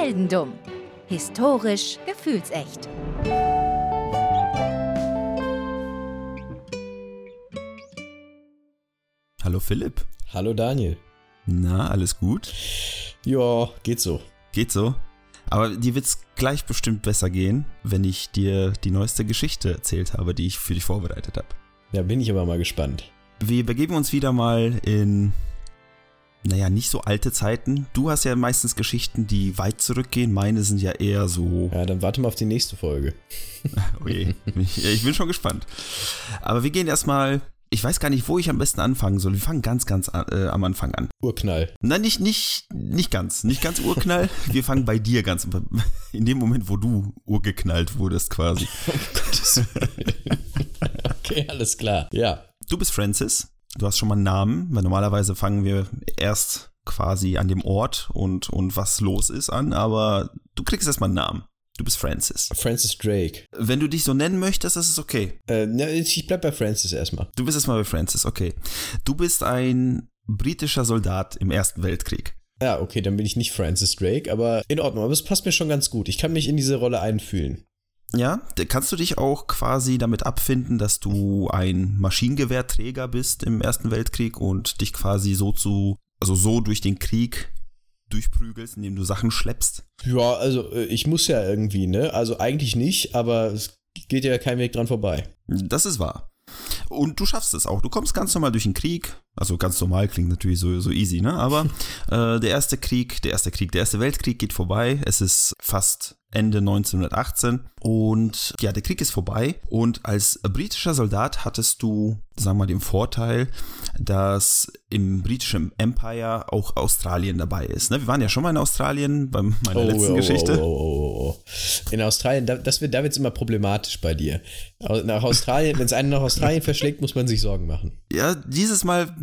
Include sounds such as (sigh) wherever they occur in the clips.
Heldendumm. Historisch gefühlsecht. Hallo Philipp. Hallo Daniel. Na, alles gut? Ja, geht so. Geht so? Aber dir wird es gleich bestimmt besser gehen, wenn ich dir die neueste Geschichte erzählt habe, die ich für dich vorbereitet habe. Ja, bin ich aber mal gespannt. Wir begeben uns wieder mal in, naja, nicht so alte Zeiten. Du hast ja meistens Geschichten, die weit zurückgehen. Meine sind ja eher so. Ja, dann warte mal auf die nächste Folge. (laughs) oh je, ich bin schon gespannt. Aber wir gehen erstmal ich weiß gar nicht, wo ich am besten anfangen soll. Wir fangen ganz, ganz äh, am Anfang an. Urknall. Nein, nicht, nicht, nicht ganz. Nicht ganz Urknall. Wir fangen bei dir ganz. In dem Moment, wo du urgeknallt wurdest, quasi. (laughs) Oh Okay, alles klar. Ja. Du bist Francis. Du hast schon mal einen Namen, weil normalerweise fangen wir erst quasi an dem Ort und, und was los ist an, aber du kriegst erstmal einen Namen. Du bist Francis. Francis Drake. Wenn du dich so nennen möchtest, das ist okay. Äh, ich bleib bei Francis erstmal. Du bist erstmal bei Francis, okay. Du bist ein britischer Soldat im Ersten Weltkrieg. Ja, okay, dann bin ich nicht Francis Drake, aber in Ordnung. Aber es passt mir schon ganz gut. Ich kann mich in diese Rolle einfühlen. Ja, kannst du dich auch quasi damit abfinden, dass du ein Maschinengewehrträger bist im Ersten Weltkrieg und dich quasi so zu, also so durch den Krieg durchprügelst, indem du Sachen schleppst? Ja, also äh, ich muss ja irgendwie, ne? Also eigentlich nicht, aber es geht ja kein Weg dran vorbei. Das ist wahr. Und du schaffst es auch. Du kommst ganz normal durch den Krieg. Also ganz normal klingt natürlich so, so easy, ne? Aber (laughs) äh, der erste Krieg, der erste Krieg, der erste Weltkrieg geht vorbei. Es ist fast Ende 1918 und ja, der Krieg ist vorbei und als britischer Soldat hattest du, sagen wir mal, den Vorteil, dass im britischen Empire auch Australien dabei ist. Ne? Wir waren ja schon mal in Australien bei meiner oh, letzten oh, Geschichte. Oh, oh, oh, in Australien, da, das wird, da wird es immer problematisch bei dir. Nach Australien, wenn es einen nach Australien verschlägt, muss man sich Sorgen machen. Ja, dieses Mal,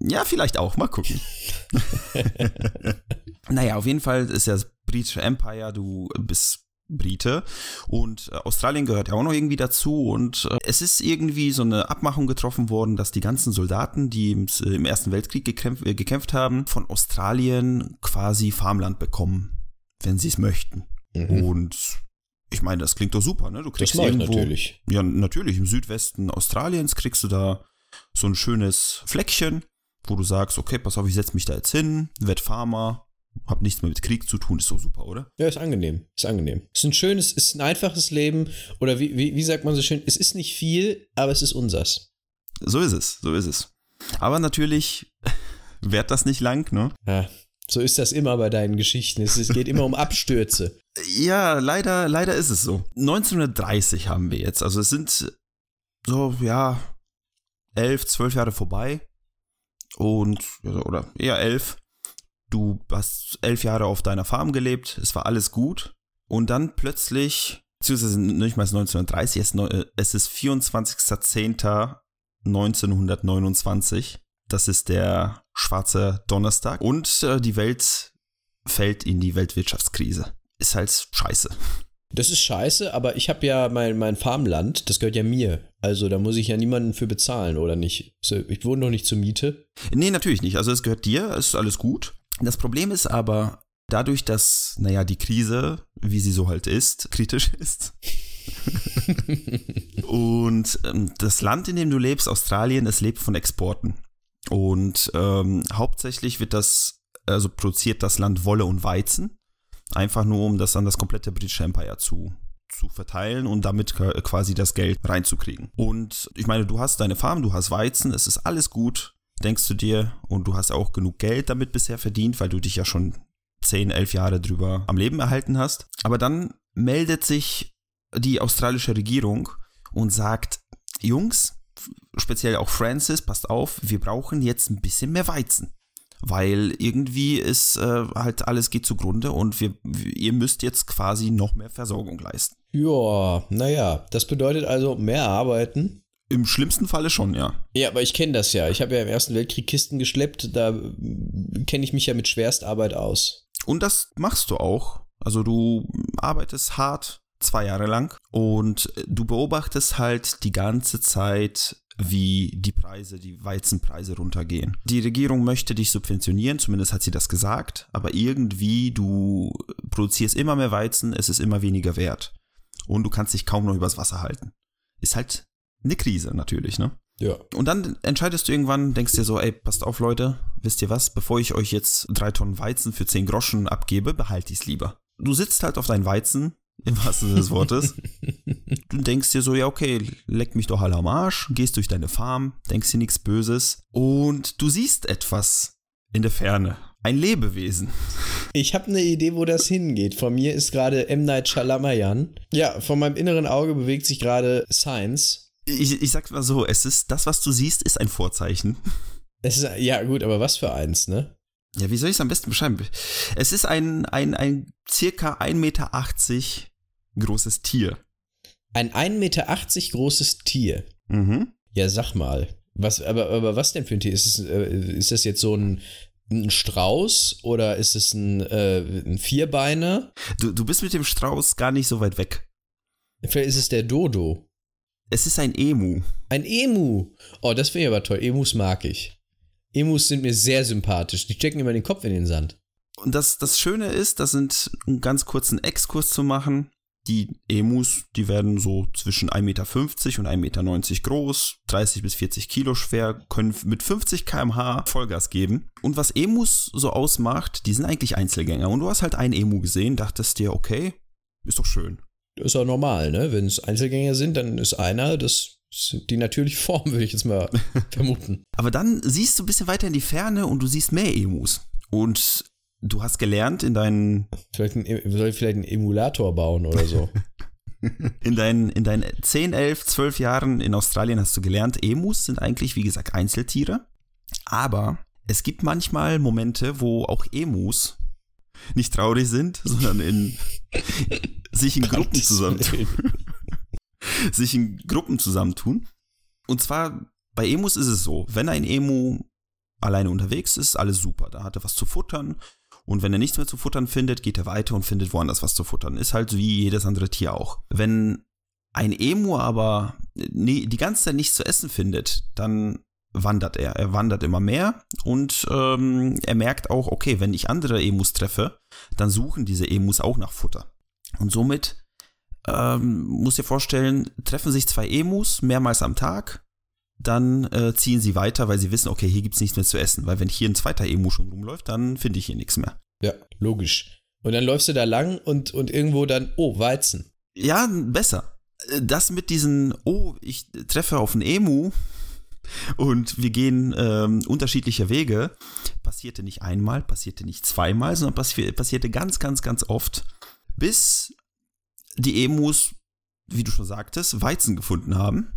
ja, vielleicht auch. Mal gucken. (laughs) naja, auf jeden Fall ist ja das britische Empire, du bist Brite und äh, Australien gehört ja auch noch irgendwie dazu und äh, es ist irgendwie so eine Abmachung getroffen worden, dass die ganzen Soldaten, die im, äh, im Ersten Weltkrieg gekämpft, äh, gekämpft, haben, von Australien quasi Farmland bekommen, wenn sie es möchten. Mhm. Und ich meine, das klingt doch super, ne? Du kriegst das irgendwo, natürlich. Ja, natürlich im Südwesten Australiens kriegst du da so ein schönes Fleckchen, wo du sagst, okay, pass auf, ich setze mich da jetzt hin, werd Farmer, hab nichts mehr mit Krieg zu tun, ist so super, oder? Ja, ist angenehm. Ist angenehm. Ist ein schönes, ist ein einfaches Leben. Oder wie, wie, wie sagt man so schön, es ist nicht viel, aber es ist unsers. So ist es, so ist es. Aber natürlich (laughs) währt das nicht lang, ne? Ja, so ist das immer bei deinen Geschichten. Es, es geht immer um Abstürze. Ja, leider, leider ist es so. 1930 haben wir jetzt. Also es sind so, ja, elf, zwölf Jahre vorbei. Und, oder eher elf du hast elf Jahre auf deiner Farm gelebt, es war alles gut und dann plötzlich, beziehungsweise nicht mal 1930, es ist 24.10.1929, das ist der schwarze Donnerstag und äh, die Welt fällt in die Weltwirtschaftskrise. Ist halt scheiße. Das ist scheiße, aber ich habe ja mein, mein Farmland, das gehört ja mir. Also da muss ich ja niemanden für bezahlen, oder nicht? Ich wohne doch nicht zur Miete. Nee, natürlich nicht. Also es gehört dir, ist alles gut. Das Problem ist aber, dadurch, dass, naja, die Krise, wie sie so halt ist, kritisch (laughs) ist. und ähm, das Land, in dem du lebst, Australien, es lebt von Exporten. Und ähm, hauptsächlich wird das, also produziert das Land Wolle und Weizen. Einfach nur, um das an das komplette britische Empire zu, zu verteilen und damit quasi das Geld reinzukriegen. Und ich meine, du hast deine Farm, du hast Weizen, es ist alles gut denkst du dir, und du hast auch genug Geld damit bisher verdient, weil du dich ja schon 10, 11 Jahre drüber am Leben erhalten hast. Aber dann meldet sich die australische Regierung und sagt, Jungs, speziell auch Francis, passt auf, wir brauchen jetzt ein bisschen mehr Weizen. Weil irgendwie ist äh, halt alles geht zugrunde und wir, ihr müsst jetzt quasi noch mehr Versorgung leisten. Ja, naja, das bedeutet also mehr arbeiten, im schlimmsten Falle schon, ja. Ja, aber ich kenne das ja. Ich habe ja im Ersten Weltkrieg Kisten geschleppt. Da kenne ich mich ja mit Schwerstarbeit aus. Und das machst du auch. Also du arbeitest hart zwei Jahre lang und du beobachtest halt die ganze Zeit, wie die Preise, die Weizenpreise runtergehen. Die Regierung möchte dich subventionieren, zumindest hat sie das gesagt, aber irgendwie du produzierst immer mehr Weizen, es ist immer weniger wert und du kannst dich kaum noch übers Wasser halten. Ist halt eine Krise natürlich, ne? Ja. Und dann entscheidest du irgendwann, denkst dir so, ey, passt auf, Leute, wisst ihr was, bevor ich euch jetzt drei Tonnen Weizen für zehn Groschen abgebe, behalte ich es lieber. Du sitzt halt auf dein Weizen, im wahrsten Sinne des Wortes. du denkst dir so, ja, okay, leck mich doch alle am Arsch, gehst durch deine Farm, denkst dir nichts Böses und du siehst etwas in der Ferne. Ein Lebewesen. Ich habe eine Idee, wo das hingeht. Von mir ist gerade M. Night Shyamalan. Ja, von meinem inneren Auge bewegt sich gerade Science. Ich, ich sag's mal so, es ist, das, was du siehst, ist ein Vorzeichen. Es ist, ja, gut, aber was für eins, ne? Ja, wie soll ich es am besten beschreiben? Es ist ein, ein, ein circa 1,80 Meter großes Tier. Ein 1,80 Meter großes Tier. Mhm. Ja, sag mal. Was, aber, aber was denn für ein Tier? Ist, es, äh, ist das jetzt so ein, ein Strauß oder ist es ein, äh, ein Vierbeiner? Du, du bist mit dem Strauß gar nicht so weit weg. Vielleicht ist es der Dodo. Es ist ein Emu. Ein Emu. Oh, das finde ich aber toll. Emus mag ich. Emus sind mir sehr sympathisch. Die stecken immer den Kopf in den Sand. Und das, das Schöne ist, das sind einen ganz kurzen Exkurs zu machen. Die Emus, die werden so zwischen 1,50 Meter und 1,90 Meter groß, 30 bis 40 Kilo schwer, können mit 50 km/h Vollgas geben. Und was Emus so ausmacht, die sind eigentlich Einzelgänger. Und du hast halt einen Emu gesehen, dachtest dir, okay, ist doch schön. Das ist auch normal, ne? Wenn es Einzelgänger sind, dann ist einer, das die natürliche Form, würde ich jetzt mal (laughs) vermuten. Aber dann siehst du ein bisschen weiter in die Ferne und du siehst mehr Emus. Und du hast gelernt in deinen. Vielleicht ein, soll ich vielleicht einen Emulator bauen oder so? (laughs) in, deinen, in deinen 10, 11, 12 Jahren in Australien hast du gelernt, Emus sind eigentlich, wie gesagt, Einzeltiere. Aber es gibt manchmal Momente, wo auch Emus nicht traurig sind, sondern in (laughs) sich in Gruppen zusammentun. (laughs) sich in Gruppen zusammentun. Und zwar bei Emus ist es so, wenn ein Emu alleine unterwegs ist, alles super. Da hat er was zu futtern. Und wenn er nichts mehr zu futtern findet, geht er weiter und findet woanders was zu futtern. Ist halt wie jedes andere Tier auch. Wenn ein Emu aber die ganze Zeit nichts zu essen findet, dann wandert er. Er wandert immer mehr und ähm, er merkt auch, okay, wenn ich andere Emus treffe, dann suchen diese Emus auch nach Futter. Und somit ähm, muss dir vorstellen, treffen sich zwei Emus mehrmals am Tag, dann äh, ziehen sie weiter, weil sie wissen, okay, hier gibt es nichts mehr zu essen. Weil wenn hier ein zweiter Emu schon rumläuft, dann finde ich hier nichts mehr. Ja, logisch. Und dann läufst du da lang und, und irgendwo dann, oh, Weizen. Ja, besser. Das mit diesen, oh, ich treffe auf einen Emu und wir gehen ähm, unterschiedliche Wege, passierte nicht einmal, passierte nicht zweimal, sondern passi passierte ganz, ganz, ganz oft, bis die Emus, wie du schon sagtest, Weizen gefunden haben.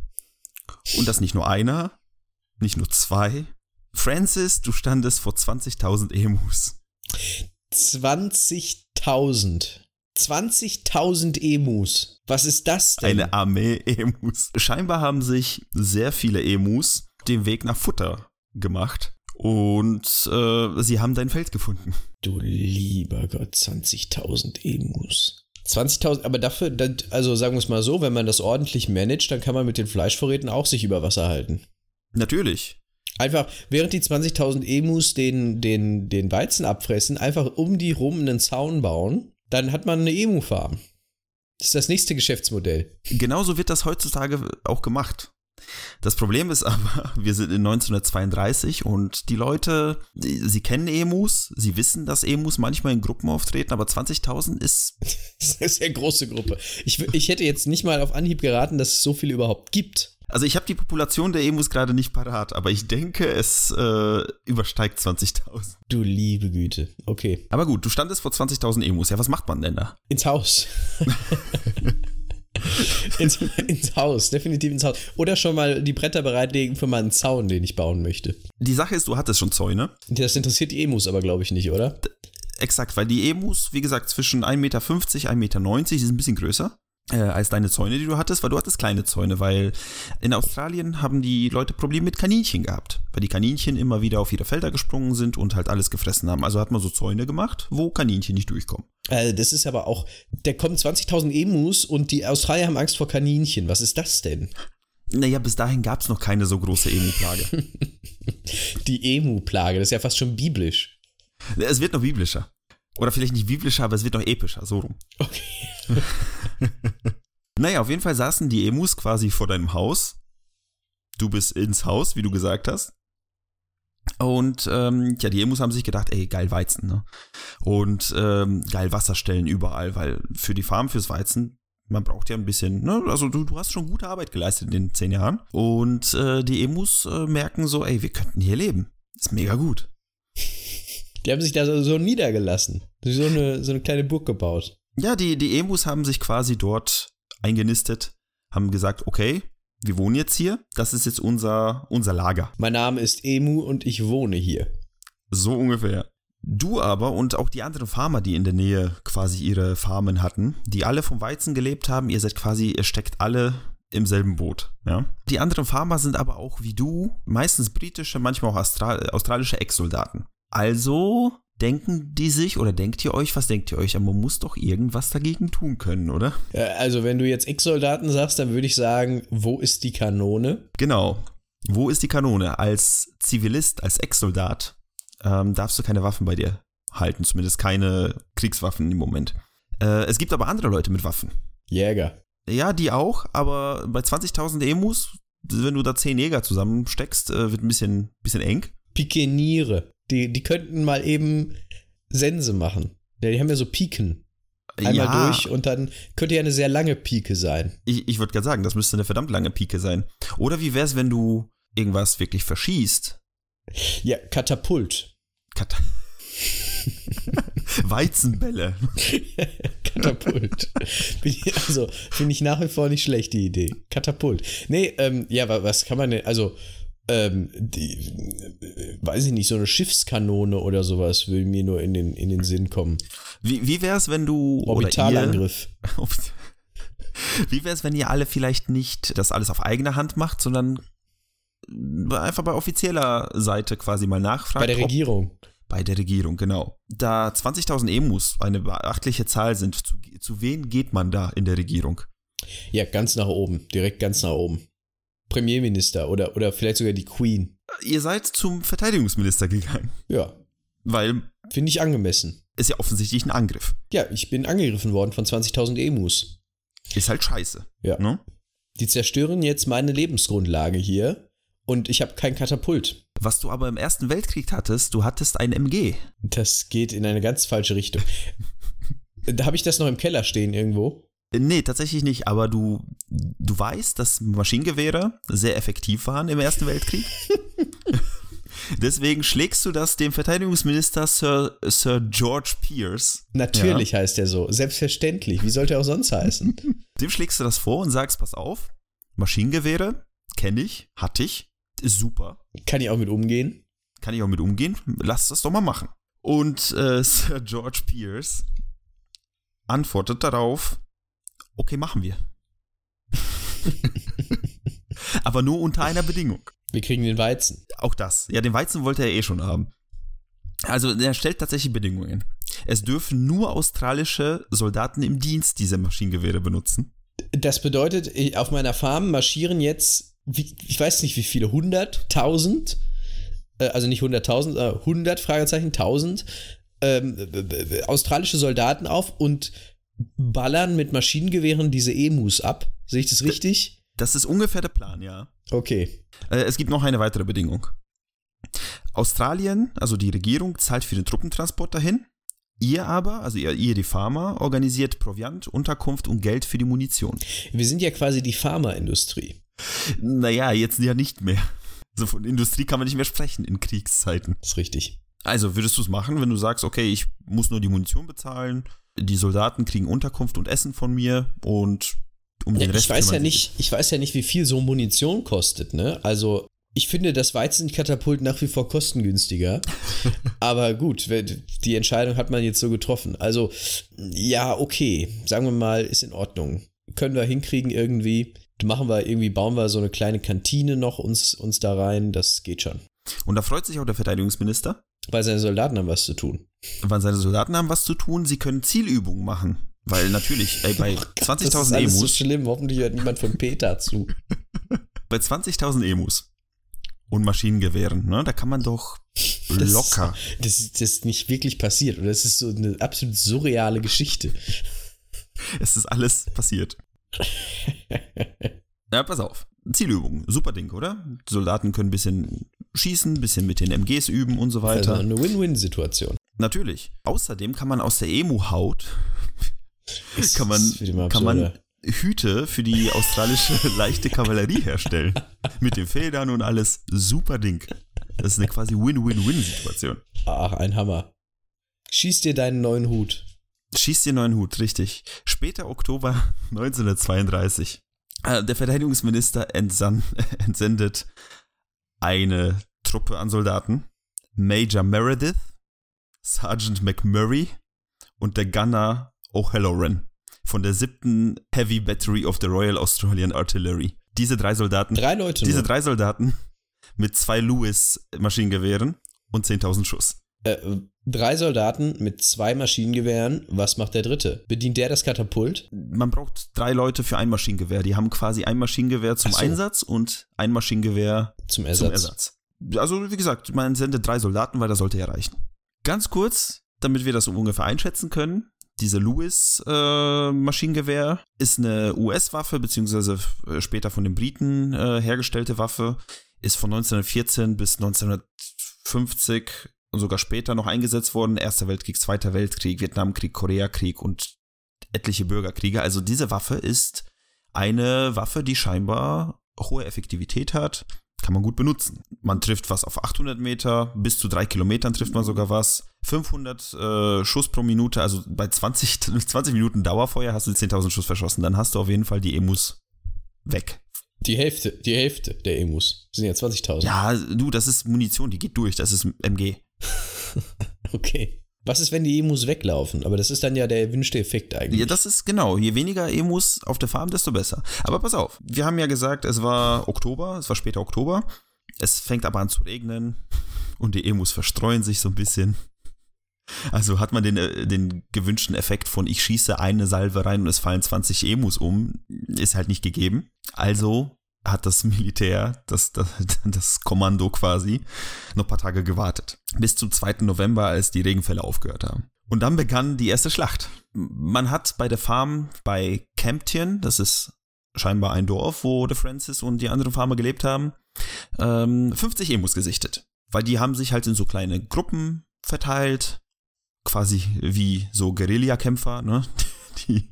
Und das nicht nur einer, nicht nur zwei. Francis, du standest vor 20.000 Emus. 20.000. 20.000 Emus. Was ist das denn? Eine Armee Emus. Scheinbar haben sich sehr viele Emus den Weg nach Futter gemacht. Und äh, sie haben dein Feld gefunden. Du lieber Gott, 20.000 Emus. 20.000, aber dafür, also sagen wir es mal so, wenn man das ordentlich managt, dann kann man mit den Fleischvorräten auch sich über Wasser halten. Natürlich. Einfach, während die 20.000 Emus den, den, den Weizen abfressen, einfach um die rum einen Zaun bauen, dann hat man eine Emu-Farm. Das ist das nächste Geschäftsmodell. Genauso wird das heutzutage auch gemacht. Das Problem ist aber, (laughs) wir sind in 1932 und die Leute, die, sie kennen Emus, sie wissen, dass Emus manchmal in Gruppen auftreten, aber 20.000 ist. das ist eine sehr große Gruppe. Ich, ich hätte jetzt nicht mal auf Anhieb geraten, dass es so viele überhaupt gibt. Also ich habe die Population der Emus gerade nicht parat, aber ich denke, es äh, übersteigt 20.000. Du liebe Güte. Okay. Aber gut, du standest vor 20.000 Emus. Ja, was macht man denn da? Ins Haus. (laughs) (laughs) ins, ins, Haus, definitiv ins Haus. Oder schon mal die Bretter bereitlegen für meinen Zaun, den ich bauen möchte. Die Sache ist, du hattest schon Zäune. Das interessiert die Emus aber, glaube ich, nicht, oder? D exakt, weil die Emus, wie gesagt, zwischen 1,50 Meter, 1,90 Meter, die sind ein bisschen größer äh, als deine Zäune, die du hattest, weil du hattest kleine Zäune, weil in Australien haben die Leute Probleme mit Kaninchen gehabt, weil die Kaninchen immer wieder auf ihre Felder gesprungen sind und halt alles gefressen haben. Also hat man so Zäune gemacht, wo Kaninchen nicht durchkommen. Äh, das ist aber auch, da kommen 20.000 Emus und die Australier haben Angst vor Kaninchen. Was ist das denn? Naja, bis dahin gab es noch keine so große Emu-Plage. (laughs) Die Emu-Plage, das ist ja fast schon biblisch. es wird noch biblischer. Oder vielleicht nicht biblischer, aber es wird noch epischer, so rum. Okay. (laughs) Naja, auf jeden Fall saßen die Emus quasi vor deinem Haus. Du bist ins Haus, wie du gesagt hast. Und ähm, ja, die Emus haben sich gedacht, ey, geil Weizen, ne? Und ähm, geil Wasserstellen überall, weil für die Farm, fürs Weizen, man braucht ja ein bisschen, ne? Also du, du hast schon gute Arbeit geleistet in den zehn Jahren. Und äh, die Emus äh, merken so, ey, wir könnten hier leben. Ist mega gut. Die haben sich da so, so niedergelassen. So eine, so eine kleine Burg gebaut. Ja, die, die Emus haben sich quasi dort eingenistet, haben gesagt, okay, wir wohnen jetzt hier, das ist jetzt unser, unser Lager. Mein Name ist Emu und ich wohne hier. So ungefähr. Du aber und auch die anderen Farmer, die in der Nähe quasi ihre Farmen hatten, die alle vom Weizen gelebt haben, ihr seid quasi, ihr steckt alle im selben Boot. Ja? Die anderen Farmer sind aber auch wie du, meistens britische, manchmal auch Austral australische Ex-Soldaten. Also denken die sich oder denkt ihr euch, was denkt ihr euch? Aber man muss doch irgendwas dagegen tun können, oder? Also, wenn du jetzt Ex-Soldaten sagst, dann würde ich sagen, wo ist die Kanone? Genau. Wo ist die Kanone? Als Zivilist, als Ex-Soldat ähm, darfst du keine Waffen bei dir halten, zumindest keine Kriegswaffen im Moment. Äh, es gibt aber andere Leute mit Waffen. Jäger. Ja, die auch, aber bei 20.000 Emus, wenn du da 10 Jäger zusammensteckst, äh, wird ein bisschen, bisschen eng. Pikeniere. Die, die könnten mal eben Sense machen. Die haben ja so Piken. Einmal ja, durch und dann könnte ja eine sehr lange Pike sein. Ich, ich würde gerade sagen, das müsste eine verdammt lange Pike sein. Oder wie wäre es, wenn du irgendwas wirklich verschießt? Ja, Katapult. Kat (laughs) Weizenbälle. (laughs) Katapult. also, finde ich nach wie vor nicht schlecht, die Idee. Katapult. Nee, ähm, ja, was kann man denn, also, ähm, die, weiß ich nicht, so eine Schiffskanone oder sowas würde mir nur in den, in den Sinn kommen. Wie, wie wäre es, wenn du. Orbitalangriff. (laughs) wie wäre es, wenn ihr alle vielleicht nicht das alles auf eigene Hand macht, sondern einfach bei offizieller Seite quasi mal nachfragt? Bei der Regierung. Bei der Regierung, genau. Da 20.000 Emus eine beachtliche Zahl sind, zu, zu wen geht man da in der Regierung? Ja, ganz nach oben, direkt ganz nach oben. Premierminister oder, oder vielleicht sogar die Queen. Ihr seid zum Verteidigungsminister gegangen. Ja. Weil. Finde ich angemessen. Ist ja offensichtlich ein Angriff. Ja, ich bin angegriffen worden von 20.000 Emus. Ist halt scheiße. Ja. Ne? Die zerstören jetzt meine Lebensgrundlage hier und ich habe kein Katapult. Was du aber im Ersten Weltkrieg hattest, du hattest ein MG. Das geht in eine ganz falsche Richtung. (laughs) da habe ich das noch im Keller stehen irgendwo. Nee, tatsächlich nicht, aber du, du weißt, dass Maschinengewehre sehr effektiv waren im Ersten Weltkrieg. (laughs) Deswegen schlägst du das dem Verteidigungsminister Sir, Sir George Pierce. Natürlich ja. heißt er so. Selbstverständlich. Wie sollte er auch sonst heißen? (laughs) Dem schlägst du das vor und sagst, pass auf, Maschinengewehre, kenne ich, hatte ich, ist super. Kann ich auch mit umgehen? Kann ich auch mit umgehen? Lass das doch mal machen. Und äh, (laughs) Sir George Pierce antwortet darauf, okay, machen wir. Aber nur unter einer Bedingung. Wir kriegen den Weizen. Auch das. Ja, den Weizen wollte er eh schon haben. Also er stellt tatsächlich Bedingungen. Es dürfen nur australische Soldaten im Dienst diese Maschinengewehre benutzen. Das bedeutet, auf meiner Farm marschieren jetzt, ich weiß nicht wie viele, 100, 1000, äh, also nicht 100.000, 100 Fragezeichen, 1000 ähm, australische Soldaten auf und ballern mit Maschinengewehren diese Emus ab. Sehe ich das richtig? Das ist ungefähr der Plan, ja. Okay. Äh, es gibt noch eine weitere Bedingung. Australien, also die Regierung, zahlt für den Truppentransport dahin. Ihr aber, also ihr, ihr die Farmer, organisiert Proviant, Unterkunft und Geld für die Munition. Wir sind ja quasi die Pharmaindustrie. Naja, jetzt ja nicht mehr. Also von Industrie kann man nicht mehr sprechen in Kriegszeiten. Das ist richtig. Also würdest du es machen, wenn du sagst, okay, ich muss nur die Munition bezahlen, die Soldaten kriegen Unterkunft und Essen von mir und um den ja, Rest ich weiß ja nicht, ich weiß ja nicht, wie viel so Munition kostet, ne? Also ich finde das Weizenkatapult nach wie vor kostengünstiger. (laughs) Aber gut, die Entscheidung hat man jetzt so getroffen. Also, ja, okay. Sagen wir mal, ist in Ordnung. Können wir hinkriegen irgendwie. Machen wir irgendwie, bauen wir so eine kleine Kantine noch uns, uns da rein. Das geht schon. Und da freut sich auch der Verteidigungsminister. Weil seine Soldaten haben was zu tun. Weil seine Soldaten haben was zu tun, sie können Zielübungen machen. Weil natürlich, ey, bei (laughs) 20.000 Emus. Das ist so schlimm, hoffentlich hört niemand von Peter zu. (laughs) Bei 20.000 Emus und Maschinengewehren, ne, da kann man doch locker. Das, das, das ist nicht wirklich passiert. Oder das ist so eine absolut surreale Geschichte. Es ist alles passiert. (laughs) ja, pass auf. Zielübung, super Ding, oder? Die Soldaten können ein bisschen schießen, ein bisschen mit den MGs üben und so weiter. Also eine Win-Win-Situation. Natürlich. Außerdem kann man aus der Emu-Haut (laughs) kann man, kann man Hüte für die australische (laughs) leichte Kavallerie herstellen. Mit den Federn und alles. Super Ding. Das ist eine quasi Win-Win-Win-Situation. Ach, ein Hammer. Schieß dir deinen neuen Hut. Schieß dir neuen Hut, richtig. Später Oktober (laughs) 1932. Äh, der Verteidigungsminister entsann, (laughs) entsendet eine Truppe an Soldaten. Major Meredith, Sergeant McMurray und der Gunner O'Halloran von der siebten Heavy Battery of the Royal Australian Artillery. Diese drei Soldaten. Drei Leute. Diese nur. drei Soldaten mit zwei Lewis Maschinengewehren und 10.000 Schuss. Äh, drei Soldaten mit zwei Maschinengewehren. Was macht der dritte? Bedient der das Katapult? Man braucht drei Leute für ein Maschinengewehr. Die haben quasi ein Maschinengewehr zum so. Einsatz und ein Maschinengewehr Zum Ersatz. zum Ersatz. Also, wie gesagt, man sendet drei Soldaten, weil das sollte ja reichen. Ganz kurz, damit wir das ungefähr einschätzen können. Diese Lewis-Maschinengewehr ist eine US-Waffe, beziehungsweise äh, später von den Briten äh, hergestellte Waffe, ist von 1914 bis 1950 und sogar später noch eingesetzt worden. Erster Weltkrieg, Zweiter Weltkrieg, Vietnamkrieg, Koreakrieg und etliche Bürgerkriege. Also diese Waffe ist eine Waffe, die scheinbar hohe Effektivität hat, kann man gut benutzen. Man trifft was auf 800 Meter, bis zu drei Kilometern trifft man sogar was. 500 äh, Schuss pro Minute, also bei 20, 20 (laughs) Minuten Dauerfeuer hast du 10.000 Schuss verschossen. Dann hast du auf jeden Fall die Emus weg. Die Hälfte, die Hälfte der Emus. Das sind ja 20.000. Ja, du, das ist Munition, die geht durch, das ist MG. (laughs) Okay. Was ist, wenn die Emus weglaufen? Aber das ist dann ja der erwünschte Effekt eigentlich. Ja, das ist genau. Je weniger Emus auf der Farm, desto besser. Aber pass auf, wir haben ja gesagt, es war Oktober, es war später Oktober. Es fängt aber an zu regnen und die Emus verstreuen sich so ein bisschen. Also hat man den, äh, den gewünschten Effekt von ich schieße eine Salve rein und es fallen 20 Emus um, ist halt nicht gegeben. Also hat das Militär, das, das, (laughs) das Kommando quasi, noch ein paar Tage gewartet. Bis zum 2. November, als die Regenfälle aufgehört haben. Und dann begann die erste Schlacht. Man hat bei der Farm bei Camption, das ist scheinbar ein Dorf, wo der Francis und die anderen Farmer gelebt haben, ähm, 50 Emus gesichtet. Weil die haben sich halt in so kleine Gruppen verteilt, quasi wie so Guerillakämpfer, ne? (laughs) Die,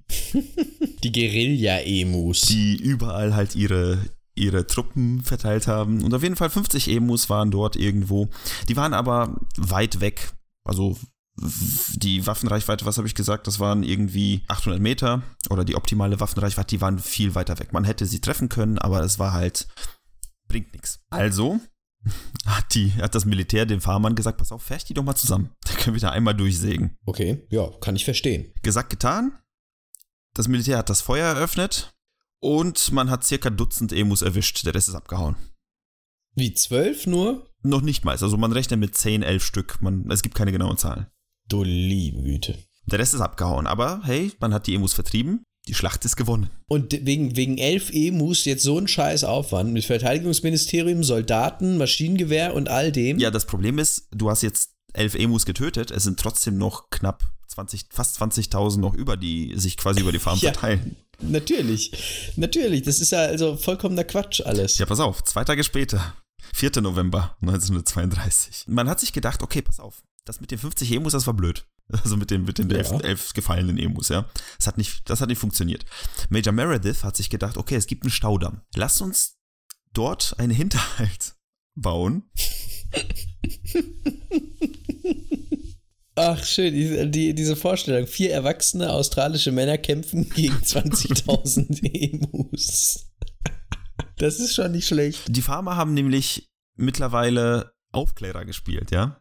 Die Guerilla-Emus. die überall halt ihre, ihre Truppen verteilt haben. Und auf jeden Fall 50 Emus waren dort irgendwo. Die waren aber weit weg. Also die Waffenreichweite, was habe ich gesagt, das waren irgendwie 800 Meter oder die optimale Waffenreichweite, die waren viel weiter weg. Man hätte sie treffen können, aber es war halt, bringt nichts. Also (laughs) hat, die, hat das Militär den Farmern gesagt, pass auf, fährst die doch mal zusammen. (laughs) Da können wir da einmal durchsägen. Okay, ja, kann ich verstehen. Gesagt, getan. Das Militär hat das Feuer eröffnet und man hat circa Dutzend Emus erwischt. Der Rest ist abgehauen. Wie, zwölf nur? Noch nicht mal. Also man rechnet mit 10, 11 Stück. Man, es gibt keine genauen Zahlen. Du liebe Güte. Der Rest ist abgehauen. Aber hey, man hat die Emus vertrieben. Die Schlacht ist gewonnen. Und wegen, wegen elf Emus jetzt so ein scheiß Aufwand mit Verteidigungsministerium, Soldaten, Maschinengewehr und all dem. Ja, das Problem ist, du hast jetzt 11 Emus getötet. Es sind trotzdem noch knapp 20, fast 20.000 noch über, die sich quasi über die Farm Ja. verteilen. Natürlich. Natürlich. Das ist ja also vollkommener Quatsch alles. Ja, pass auf, zwei Tage später, 4. November 1932. Man hat sich gedacht, okay, pass auf, das mit den 50 Emus, das war blöd. (laughs) Also mit den, mit den Ja. elf, elf gefallenen Emus, ja. Das hat, nicht, das hat nicht funktioniert. Major Meredith hat sich gedacht, okay, es gibt einen Staudamm. Lass uns dort einen Hinterhalt bauen. (laughs) Ach, schön. Die, die, diese Vorstellung. Vier erwachsene australische Männer kämpfen (laughs) gegen 20.000 (laughs) Emus. Das ist schon nicht schlecht. Die Farmer haben nämlich mittlerweile Aufklärer gespielt, ja.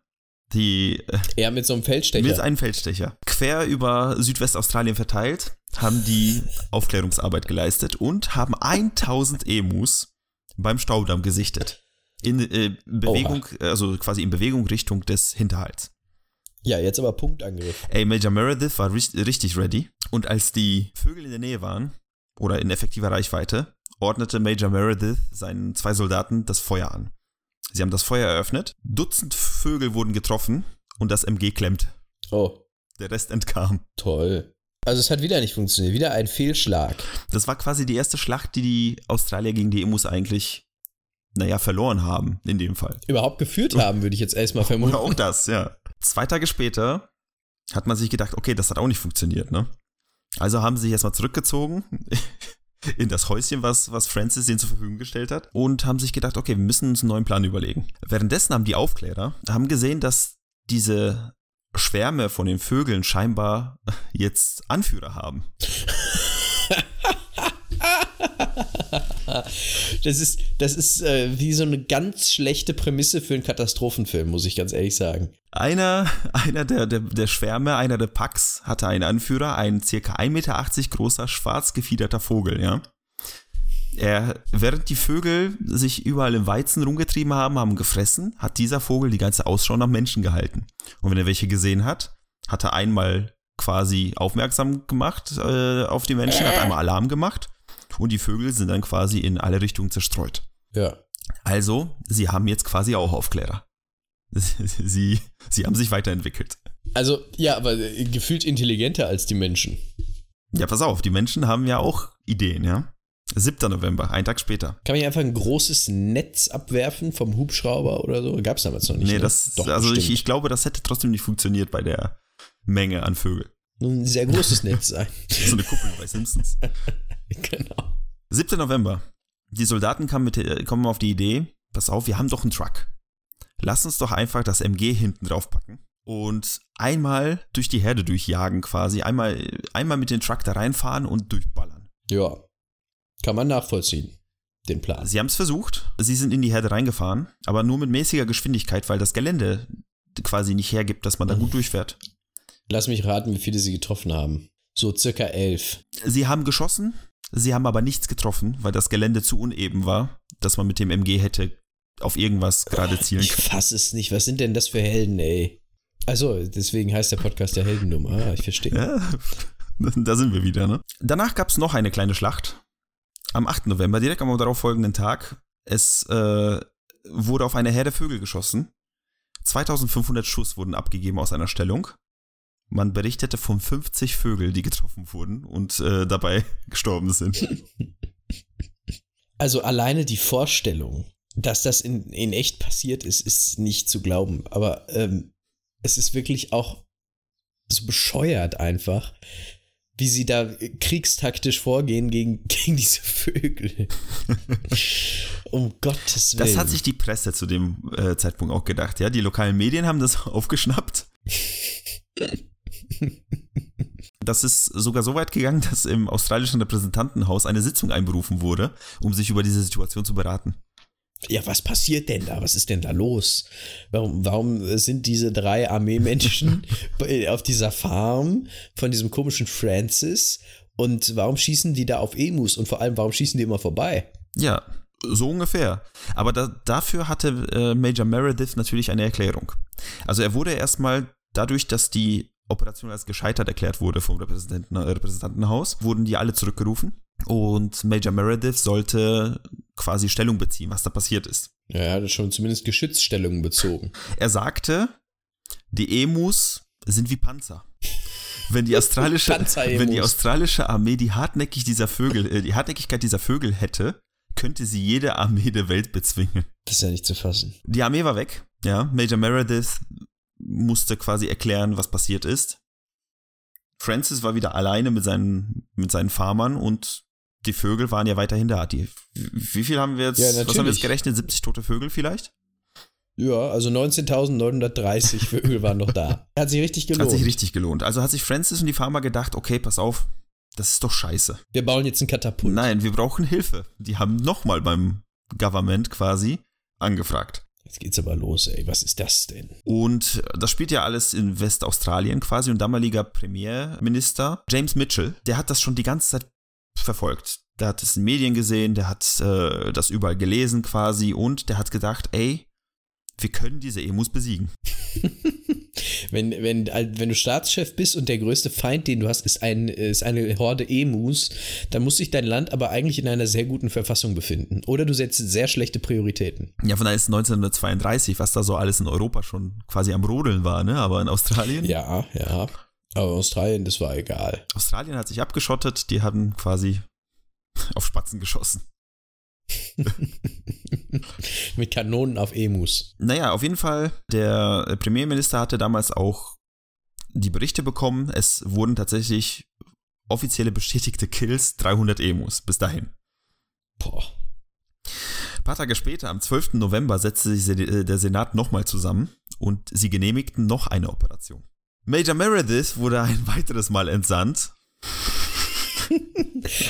Die äh, Ja, mit so einem Feldstecher. mit einem Feldstecher quer über Südwestaustralien verteilt, haben die Aufklärungsarbeit geleistet und haben 1000 Emus beim Staudamm gesichtet. In äh, Bewegung, also quasi in Bewegung Richtung des Hinterhalts. Ja, jetzt aber Punktangriff. Ey, Major Meredith war ri- richtig ready. Und als die Vögel in der Nähe waren, oder in effektiver Reichweite, ordnete Major Meredith seinen zwei Soldaten das Feuer an. Sie haben das Feuer eröffnet, Dutzend Vögel wurden getroffen und das MG klemmt. Oh, Der Rest entkam. toll. Also es hat wieder nicht funktioniert. Wieder ein Fehlschlag. Das war quasi die erste Schlacht, die die Australier gegen die Emus eigentlich, naja, verloren haben, in dem Fall. Überhaupt geführt haben, würde ich jetzt erstmal (laughs) vermuten. Oder auch das, ja. Zwei Tage später hat man sich gedacht, okay, das hat auch nicht funktioniert, ne? Also haben sie sich erstmal zurückgezogen (laughs) in das Häuschen, was, was Francis denen zur Verfügung gestellt hat und haben sich gedacht, okay, wir müssen uns einen neuen Plan überlegen. Währenddessen haben die Aufklärer haben gesehen, dass diese Schwärme von den Vögeln scheinbar (laughs) jetzt Anführer haben. (laughs) Das ist, das ist äh, wie so eine ganz schlechte Prämisse für einen Katastrophenfilm, muss ich ganz ehrlich sagen. Einer, einer der, der, der Schwärme, einer der Packs hatte einen Anführer, ein circa 1,80 Meter großer, schwarz gefiederter Vogel, ja. Er, während die Vögel sich überall im Weizen rumgetrieben haben, haben gefressen, hat dieser Vogel die ganze Ausschau nach Menschen gehalten. Und wenn er welche gesehen hat, hat er einmal quasi aufmerksam gemacht äh, auf die Menschen, hat einmal Alarm gemacht und die Vögel sind dann quasi in alle Richtungen zerstreut. Ja. Also, sie haben jetzt quasi auch Aufklärer. (laughs) Sie, sie haben sich weiterentwickelt. Also, ja, aber äh, gefühlt intelligenter als die Menschen. Ja, pass auf, die Menschen haben ja auch Ideen, ja? 7. November, ein Tag später. Kann man hier einfach ein großes Netz abwerfen vom Hubschrauber oder so? Gab es damals noch nicht. nee, ne? das, Doch, also ich, ich glaube, das hätte trotzdem nicht funktioniert bei der Menge an Vögeln. ein sehr großes Netz (laughs) sein. So eine Kuppel bei Simpsons. (laughs) (laughs) genau. 7. November. Die Soldaten kamen, mit, kommen auf die Idee, pass auf, wir haben doch einen Truck. Lass uns doch einfach das MG hinten drauf packen und einmal durch die Herde durchjagen quasi, einmal, einmal mit dem Truck da reinfahren und durchballern. Ja. Kann man nachvollziehen, den Plan. Sie haben es versucht, sie sind in die Herde reingefahren, aber nur mit mäßiger Geschwindigkeit, weil das Gelände quasi nicht hergibt, dass man da gut durchfährt. Lass mich raten, wie viele sie getroffen haben. So circa elf. Sie haben geschossen, sie haben aber nichts getroffen, weil das Gelände zu uneben war, dass man mit dem MG hätte auf irgendwas gerade zielen Ich können. fass es nicht. Was sind denn das für Helden, ey? Also, deswegen heißt der Podcast der Heldennummer. Ah, ich verstehe. Ja, (laughs) da sind wir wieder, ne? Danach gab es noch eine kleine Schlacht. Am 8. November, direkt am darauffolgenden Tag. Es äh, wurde auf eine Herde Vögel geschossen. 2500 Schuss wurden abgegeben aus einer Stellung. Man berichtete von 50 Vögel, die getroffen wurden und äh, dabei (laughs) gestorben sind. Also alleine die Vorstellung, dass das in, in echt passiert ist, ist nicht zu glauben. Aber ähm, es ist wirklich auch so bescheuert einfach, wie sie da kriegstaktisch vorgehen gegen, (laughs) gegen diese Vögel. (laughs) um Gottes Willen. Das hat sich die Presse zu dem äh, Zeitpunkt auch gedacht, ja. Die lokalen Medien haben das aufgeschnappt. Das ist sogar so weit gegangen, dass im australischen Repräsentantenhaus eine Sitzung einberufen wurde, um sich über diese Situation zu beraten. Ja, was passiert denn da? Was ist denn da los? Warum, warum sind diese drei Armeemenschen (laughs) auf dieser Farm von diesem komischen Francis? Und warum schießen die da auf Emus? Und vor allem, warum schießen die immer vorbei? Ja, so ungefähr. Aber da, dafür hatte äh, Major Meredith natürlich eine Erklärung. Also er wurde erstmal dadurch, dass die Operation als gescheitert erklärt wurde vom Repräsentanten, äh, Repräsentantenhaus, wurden die alle zurückgerufen. Und Major Meredith sollte quasi Stellung beziehen, was da passiert ist. Ja, er hat schon zumindest Geschützstellungen bezogen. (laughs) Er sagte, die Emus sind wie Panzer. Wenn die australische, wenn die australische Armee die hartnäckig dieser Vögel, äh, die Hartnäckigkeit dieser Vögel hätte, könnte sie jede Armee der Welt bezwingen. Das ist ja nicht zu fassen. Die Armee war weg, ja. Major Meredith musste quasi erklären, was passiert ist. Francis war wieder alleine mit seinen, mit seinen Farmern und die Vögel waren ja weiterhin da. Die, wie viel haben wir jetzt, Ja, was haben wir jetzt gerechnet? 70 tote Vögel vielleicht? Ja, also 19.930 Vögel waren noch da. (laughs) Hat sich richtig gelohnt. Hat sich richtig gelohnt. Also hat sich Francis und die Farmer gedacht, okay, pass auf, das ist doch scheiße. Wir bauen jetzt einen Katapult. Nein, wir brauchen Hilfe. Die haben nochmal beim Government quasi angefragt. Jetzt geht's aber los, ey. Was ist das denn? Und das spielt ja alles in Westaustralien quasi und damaliger Premierminister James Mitchell, der hat das schon die ganze Zeit verfolgt. Der hat es in Medien gesehen, der hat äh, das überall gelesen quasi und der hat gedacht, ey, wir können diese Emus besiegen. (laughs) wenn, wenn, wenn du Staatschef bist und der größte Feind, den du hast, ist, ein, ist eine Horde Emus, dann muss sich dein Land aber eigentlich in einer sehr guten Verfassung befinden. Oder du setzt sehr schlechte Prioritäten. Ja, von daher ist 1932, was da so alles in Europa schon quasi am Rodeln war, ne? Aber in Australien? Ja, ja. Aber Australien, das war egal. Australien hat sich abgeschottet, die haben quasi auf Spatzen geschossen. (laughs) (laughs) Mit Kanonen auf Emus. Naja, auf jeden Fall, der Premierminister hatte damals auch die Berichte bekommen. Es wurden tatsächlich offizielle bestätigte Kills 300 Emus bis dahin. Boah. Ein paar Tage später, am 12. November, setzte sich der Senat nochmal zusammen und sie genehmigten noch eine Operation. Major Meredith wurde ein weiteres Mal entsandt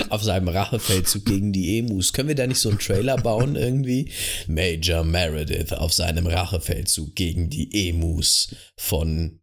auf seinem Rachefeldzug gegen die Emus. Können wir da nicht so einen Trailer bauen irgendwie? Major Meredith auf seinem Rachefeldzug gegen die Emus von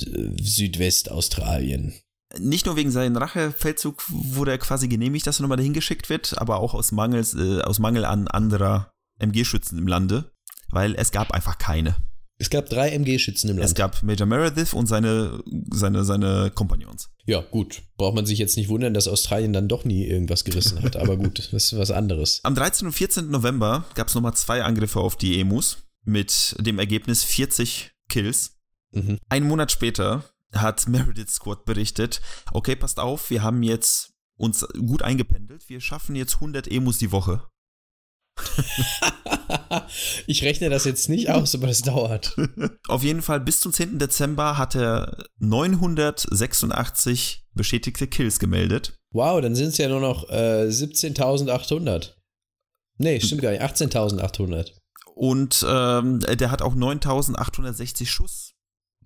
äh, Südwestaustralien. Nicht nur wegen seinem Rachefeldzug wurde er quasi genehmigt, dass er nochmal dahin geschickt wird, aber auch aus, Mangels, äh, aus Mangel an anderer MG-Schützen im Lande, weil es gab einfach keine. Es gab drei MG-Schützen im Land. Es gab Major Meredith und seine, seine, seine Kompagnons. Ja, gut. Braucht man sich jetzt nicht wundern, dass Australien dann doch nie irgendwas gerissen hat. Aber gut, (laughs) das ist was anderes. Am 13. und 14. November gab es nochmal zwei Angriffe auf die Emus mit dem Ergebnis 40 Kills. Mhm. Einen Monat später hat (laughs) Meredith Squad berichtet, okay, passt auf, wir haben jetzt uns gut eingependelt, wir schaffen jetzt 100 Emus die Woche. (laughs) (laughs) ich rechne das jetzt nicht aus, aber es dauert. (laughs) Auf jeden Fall bis zum 10. Dezember hat er 986 bestätigte Kills gemeldet. Wow, dann sind es ja nur noch äh, 17.800. Nee, stimmt gar nicht. 18.800. Und ähm, der hat auch 9.860 Schuss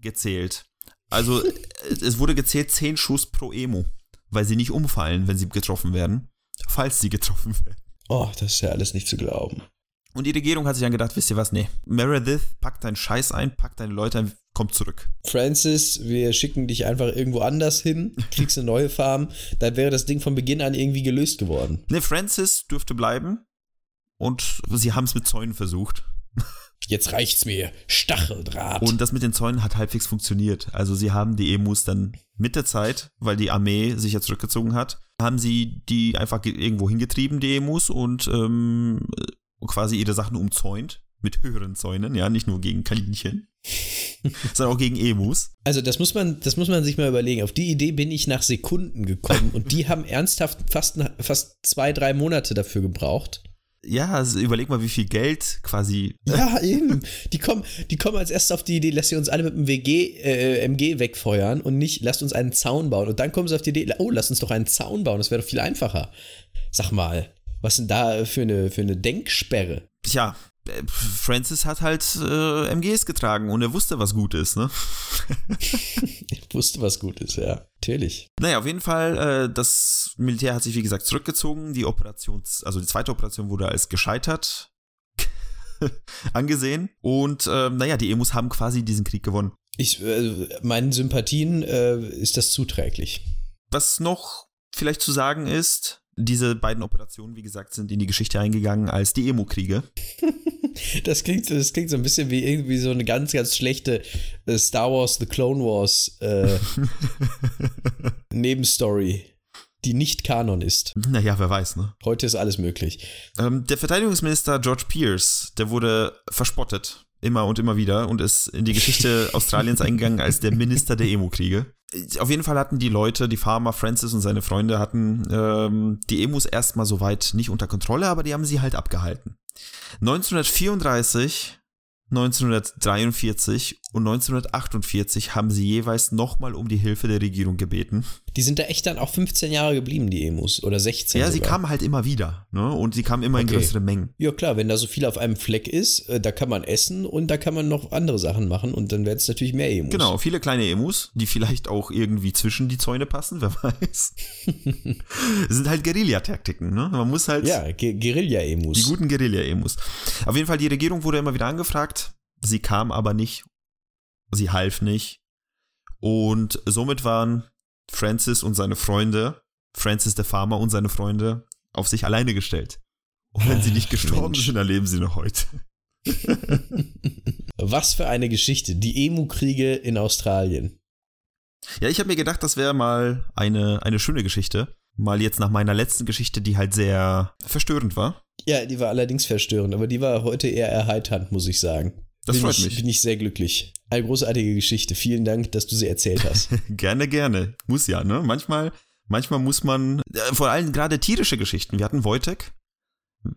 gezählt. Also (laughs) es wurde gezählt 10 Schuss pro Emo, weil sie nicht umfallen, wenn sie getroffen werden, falls sie getroffen werden. Oh, das ist ja alles nicht zu glauben. Und die Regierung hat sich dann gedacht, wisst ihr was, nee, Meredith, pack deinen Scheiß ein, pack deine Leute ein, komm zurück. Francis, wir schicken dich einfach irgendwo anders hin, kriegst eine neue Farm, dann wäre das Ding von Beginn an irgendwie gelöst geworden. Nee, Francis dürfte bleiben und sie haben es mit Zäunen versucht. Jetzt reicht's mir. Stacheldraht. Und das mit den Zäunen hat halbwegs funktioniert. Also sie haben die Emus dann mit der Zeit, weil die Armee sich ja zurückgezogen hat, haben sie die einfach irgendwo hingetrieben, die Emus, und ähm, quasi ihre Sachen umzäunt. Mit höheren Zäunen, ja, nicht nur gegen Kaninchen, (laughs) sondern auch gegen Emus. Also das muss man, das muss man sich mal überlegen. Auf die Idee bin ich nach Sekunden gekommen und die (laughs) haben ernsthaft fast, fast zwei, drei Monate dafür gebraucht ja, also überleg mal, wie viel Geld quasi. Ja, eben. Die kommen, die kommen als erstes auf die Idee, lass sie uns alle mit dem WG, äh, MG wegfeuern und nicht, lasst uns einen Zaun bauen. Und dann kommen sie auf die Idee, oh, lass uns doch einen Zaun bauen, das wäre doch viel einfacher. Sag mal, was denn da für eine, für eine Denksperre? Tja, äh, Francis hat halt äh, MGs getragen und er wusste, was gut ist, ne? er (laughs) wusste, was gut ist, ja. Natürlich. Naja, auf jeden Fall, äh, das Militär hat sich, wie gesagt, zurückgezogen. Die Operation, also die zweite Operation wurde als gescheitert (laughs) angesehen. Und äh, naja, die Emus haben quasi diesen Krieg gewonnen. Ich, äh, meinen Sympathien äh, ist das zuträglich. Was noch vielleicht zu sagen ist, diese beiden Operationen, wie gesagt, sind in die Geschichte eingegangen als die Emo-Kriege. (laughs) das, klingt, das klingt so ein bisschen wie irgendwie so eine ganz, ganz schlechte äh, Star Wars The Clone Wars äh, (laughs) Nebenstory, die nicht Kanon ist. Naja, wer weiß, ne? Heute ist alles möglich. Ähm, der Verteidigungsminister George Pierce, der wurde verspottet immer und immer wieder und ist in die Geschichte (laughs) Australiens eingegangen als der Minister der Emo-Kriege. Auf jeden Fall hatten die Leute, die Farmer Francis und seine Freunde hatten ähm, die Emus erstmal soweit nicht unter Kontrolle, aber die haben sie halt abgehalten. 1934 1943 und 1948 haben sie jeweils nochmal um die Hilfe der Regierung gebeten. Die sind da echt dann auch 15 Jahre geblieben, die Emus, oder 16 Ja, sogar. sie kamen halt immer wieder, ne? Und sie kamen immer okay. in größere Mengen. Ja, klar, wenn da so viel auf einem Fleck ist, äh, da kann man essen und da kann man noch andere Sachen machen und dann werden es natürlich mehr Emus. Genau, viele kleine Emus, die vielleicht auch irgendwie zwischen die Zäune passen, (laughs) wer weiß. sind halt Guerillataktiken, ne? Man muss halt. Ja, Guerilla-Emus. Die guten Guerilla-Emus. Auf jeden Fall, die Regierung wurde immer wieder angefragt Sie kam aber nicht. Sie half nicht. Und somit waren Francis und seine Freunde, Francis der Farmer und seine Freunde, auf sich alleine gestellt. Und wenn sie nicht gestorben Mensch. sind, dann leben sie noch heute. (laughs) Was für eine Geschichte. Die Emu-Kriege in Australien. Ja, ich habe mir gedacht, das wäre mal eine, eine schöne Geschichte. Mal jetzt nach meiner letzten Geschichte, die halt sehr verstörend war. Ja, die war allerdings verstörend, aber die war heute eher erheiternd, muss ich sagen. Das bin freut ich, mich. Bin ich sehr glücklich. Eine großartige Geschichte. Vielen Dank, dass du sie erzählt hast. (laughs) gerne, gerne. Muss ja, ne? Manchmal, manchmal muss man, äh, vor allem gerade tierische Geschichten. Wir hatten Wojtek.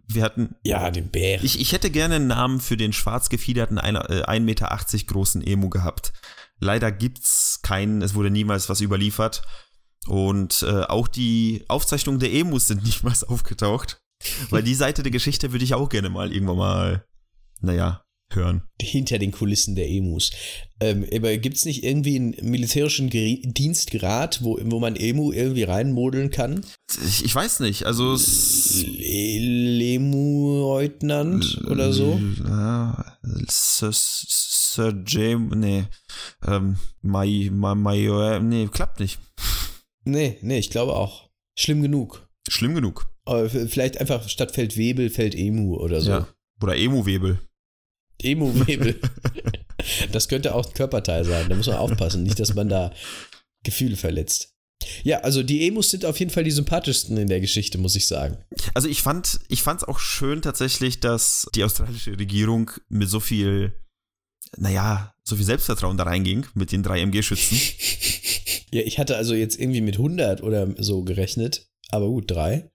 Wir hatten. Ja, den Bär. Ich, ich hätte gerne einen Namen für den schwarz gefiederten 1,80 Meter großen Emu gehabt. Leider gibt's keinen, es wurde niemals was überliefert. Und äh, auch die Aufzeichnungen der Emus sind (laughs) niemals aufgetaucht. Weil die Seite der Geschichte würde ich auch gerne mal irgendwann mal, naja, hören. Hinter den Kulissen der Emus. Ähm, aber gibt es nicht irgendwie einen militärischen Geri Dienstgrad, wo, wo man Emu irgendwie reinmodeln kann? Ich, ich weiß nicht, also. Lemu-Leutnant oder so? Sir, Sir James, nee. Ähm, Major, Major, nee, klappt nicht. Nee, nee, ich glaube auch. Schlimm genug. Schlimm genug. Aber vielleicht einfach statt Feldwebel, Feldemu oder so. Ja. Oder Emu-Webel. Emu-Webel. (laughs) das könnte auch ein Körperteil sein. Da muss man aufpassen, nicht, dass man da Gefühle verletzt. Ja, also die Emus sind auf jeden Fall die sympathischsten in der Geschichte, muss ich sagen. Also ich fand, ich fand es auch schön tatsächlich, dass die australische Regierung mit so viel, naja, so viel Selbstvertrauen da reinging mit den drei MG-Schützen. (laughs) ja, ich hatte also jetzt irgendwie mit 100 oder so gerechnet, aber gut, drei.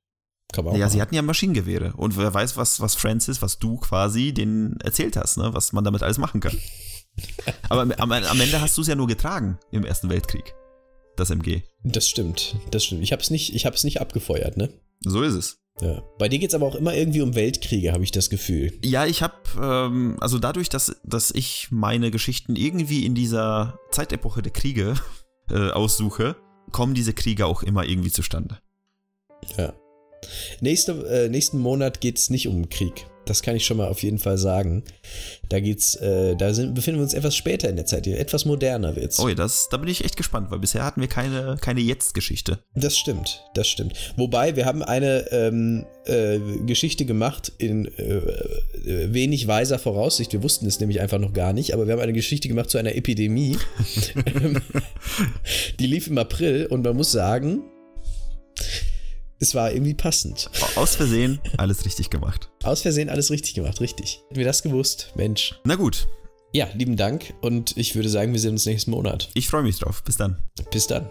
Kann man ja, machen. sie hatten ja Maschinengewehre und wer weiß, was, was Francis, was du quasi denen erzählt hast, ne? was man damit alles machen kann. (laughs) Aber am, am Ende hast du es ja nur getragen im Ersten Weltkrieg, das MG. Das stimmt, das stimmt. Ich habe es nicht, ich hab's nicht abgefeuert, ne? So ist es. Ja. Bei dir geht es aber auch immer irgendwie um Weltkriege, habe ich das Gefühl. Ja, ich habe, ähm, also dadurch, dass, dass ich meine Geschichten irgendwie in dieser Zeitepoche der Kriege (laughs) äh, aussuche, kommen diese Kriege auch immer irgendwie zustande. Ja. Nächste, äh, nächsten Monat geht es nicht um Krieg. Das kann ich schon mal auf jeden Fall sagen. Da geht's, äh, da sind, befinden wir uns etwas später in der Zeit. Etwas moderner wird's. Oh ja, das, da bin ich echt gespannt, weil bisher hatten wir keine, keine Jetzt-Geschichte. Das stimmt, das stimmt. Wobei, wir haben eine ähm, äh, Geschichte gemacht in äh, wenig weiser Voraussicht. Wir wussten es nämlich einfach noch gar nicht, aber wir haben eine Geschichte gemacht zu einer Epidemie. (laughs) (laughs) Die lief im April und man muss sagen, es war irgendwie passend. Aus Versehen alles richtig gemacht. Aus Versehen alles richtig gemacht, richtig. Hätten wir das gewusst, Mensch. Na gut. Ja, lieben Dank und ich würde sagen, wir sehen uns nächsten Monat. Ich freue mich drauf. Bis dann. Bis dann.